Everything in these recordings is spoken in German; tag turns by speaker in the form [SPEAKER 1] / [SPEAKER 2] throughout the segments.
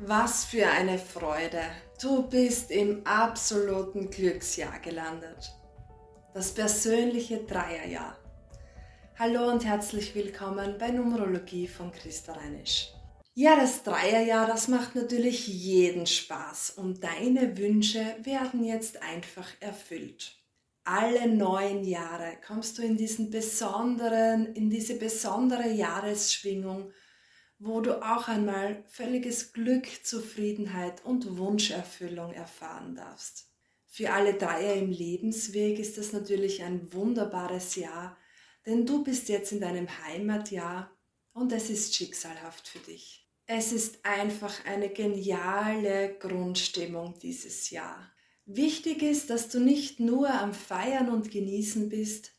[SPEAKER 1] Was für eine Freude. Du bist im absoluten Glücksjahr gelandet. Das persönliche Dreierjahr. Hallo und herzlich willkommen bei Numerologie von Christa Reinisch. Ja, das Dreierjahr, das macht natürlich jeden Spaß und deine Wünsche werden jetzt einfach erfüllt. Alle neun Jahre kommst du in diesen besonderen, in diese besondere Jahresschwingung wo du auch einmal völliges Glück, Zufriedenheit und Wunscherfüllung erfahren darfst. Für alle Dreier im Lebensweg ist das natürlich ein wunderbares Jahr, denn du bist jetzt in deinem Heimatjahr und es ist schicksalhaft für dich. Es ist einfach eine geniale Grundstimmung dieses Jahr. Wichtig ist, dass du nicht nur am Feiern und Genießen bist,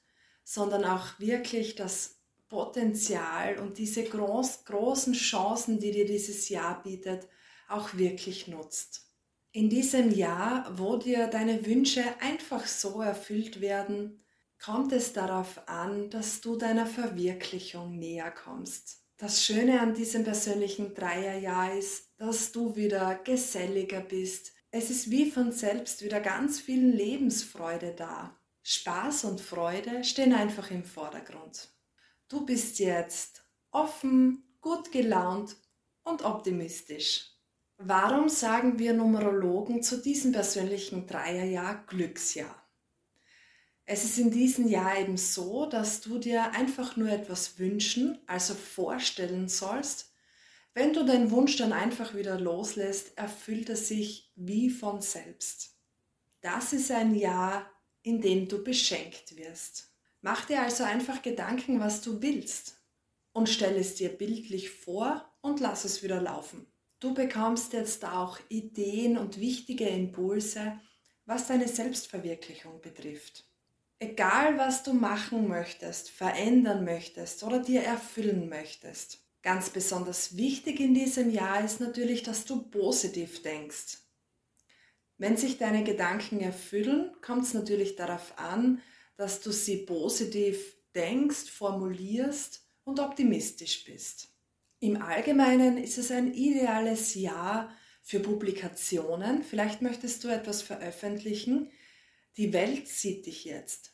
[SPEAKER 1] sondern auch wirklich das Potenzial und diese groß, großen Chancen, die dir dieses Jahr bietet, auch wirklich nutzt. In diesem Jahr, wo dir deine Wünsche einfach so erfüllt werden, kommt es darauf an, dass du deiner Verwirklichung näher kommst. Das Schöne an diesem persönlichen Dreierjahr ist, dass du wieder geselliger bist. Es ist wie von selbst wieder ganz viel Lebensfreude da. Spaß und Freude stehen einfach im Vordergrund. Du bist jetzt offen, gut gelaunt und optimistisch. Warum sagen wir Numerologen zu diesem persönlichen Dreierjahr Glücksjahr? Es ist in diesem Jahr eben so, dass du dir einfach nur etwas wünschen, also vorstellen sollst. Wenn du deinen Wunsch dann einfach wieder loslässt, erfüllt er sich wie von selbst. Das ist ein Jahr, in dem du beschenkt wirst. Mach dir also einfach Gedanken, was du willst und stell es dir bildlich vor und lass es wieder laufen. Du bekommst jetzt auch Ideen und wichtige Impulse, was deine Selbstverwirklichung betrifft. Egal, was du machen möchtest, verändern möchtest oder dir erfüllen möchtest. Ganz besonders wichtig in diesem Jahr ist natürlich, dass du positiv denkst. Wenn sich deine Gedanken erfüllen, kommt es natürlich darauf an, dass du sie positiv denkst, formulierst und optimistisch bist. Im Allgemeinen ist es ein ideales Jahr für Publikationen. Vielleicht möchtest du etwas veröffentlichen. Die Welt sieht dich jetzt.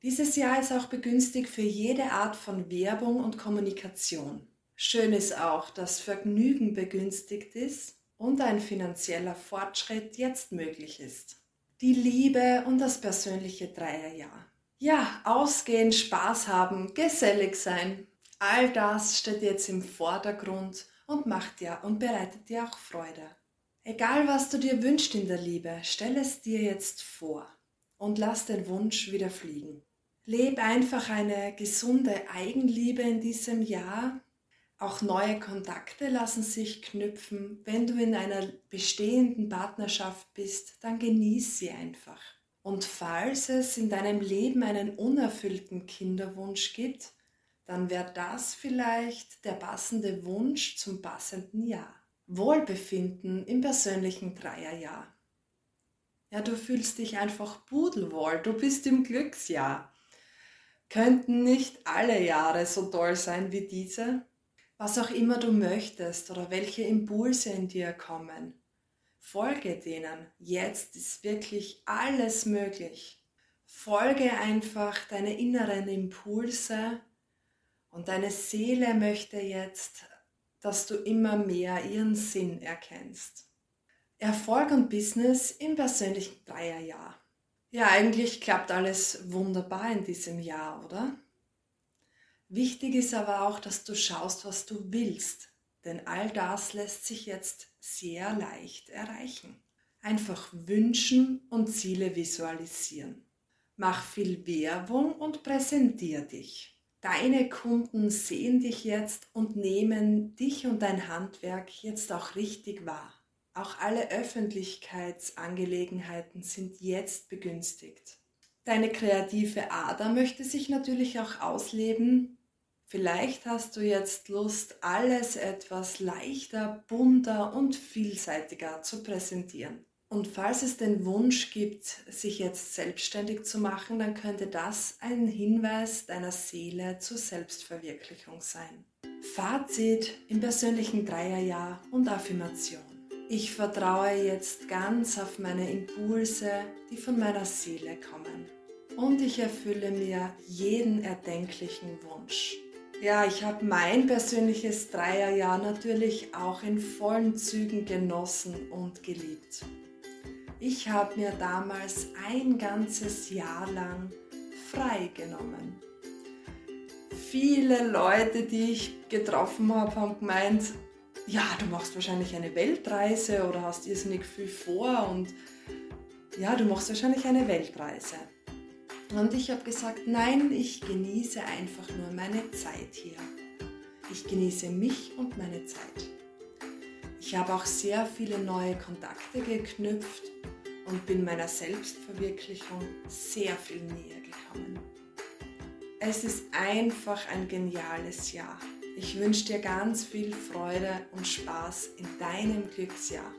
[SPEAKER 1] Dieses Jahr ist auch begünstigt für jede Art von Werbung und Kommunikation. Schön ist auch, dass Vergnügen begünstigt ist und ein finanzieller Fortschritt jetzt möglich ist die Liebe und das persönliche Dreierjahr. Ja, ausgehen, Spaß haben, gesellig sein. All das steht jetzt im Vordergrund und macht dir und bereitet dir auch Freude. Egal was du dir wünschst in der Liebe, stell es dir jetzt vor und lass den Wunsch wieder fliegen. Leb einfach eine gesunde Eigenliebe in diesem Jahr auch neue Kontakte lassen sich knüpfen. Wenn du in einer bestehenden Partnerschaft bist, dann genieß sie einfach. Und falls es in deinem Leben einen unerfüllten Kinderwunsch gibt, dann wäre das vielleicht der passende Wunsch zum passenden Jahr. Wohlbefinden im persönlichen Dreierjahr. Ja, du fühlst dich einfach pudelwohl, du bist im Glücksjahr. Könnten nicht alle Jahre so toll sein wie diese? Was auch immer du möchtest oder welche Impulse in dir kommen. Folge denen. Jetzt ist wirklich alles möglich. Folge einfach deine inneren Impulse und deine Seele möchte jetzt, dass du immer mehr ihren Sinn erkennst. Erfolg und Business im persönlichen Dreierjahr. Ja, eigentlich klappt alles wunderbar in diesem Jahr, oder? Wichtig ist aber auch, dass du schaust, was du willst, denn all das lässt sich jetzt sehr leicht erreichen. Einfach wünschen und Ziele visualisieren. Mach viel Werbung und präsentier dich. Deine Kunden sehen dich jetzt und nehmen dich und dein Handwerk jetzt auch richtig wahr. Auch alle Öffentlichkeitsangelegenheiten sind jetzt begünstigt. Deine kreative Ader möchte sich natürlich auch ausleben Vielleicht hast du jetzt Lust, alles etwas leichter, bunter und vielseitiger zu präsentieren. Und falls es den Wunsch gibt, sich jetzt selbstständig zu machen, dann könnte das ein Hinweis deiner Seele zur Selbstverwirklichung sein. Fazit im persönlichen Dreierjahr und Affirmation. Ich vertraue jetzt ganz auf meine Impulse, die von meiner Seele kommen. Und ich erfülle mir jeden erdenklichen Wunsch. Ja, ich habe mein persönliches Dreierjahr natürlich auch in vollen Zügen genossen und geliebt. Ich habe mir damals ein ganzes Jahr lang frei genommen. Viele Leute, die ich getroffen habe, haben gemeint, ja, du machst wahrscheinlich eine Weltreise oder hast irrsinnig viel vor und ja, du machst wahrscheinlich eine Weltreise. Und ich habe gesagt, nein, ich genieße einfach nur meine Zeit hier. Ich genieße mich und meine Zeit. Ich habe auch sehr viele neue Kontakte geknüpft und bin meiner Selbstverwirklichung sehr viel näher gekommen. Es ist einfach ein geniales Jahr. Ich wünsche dir ganz viel Freude und Spaß in deinem Glücksjahr.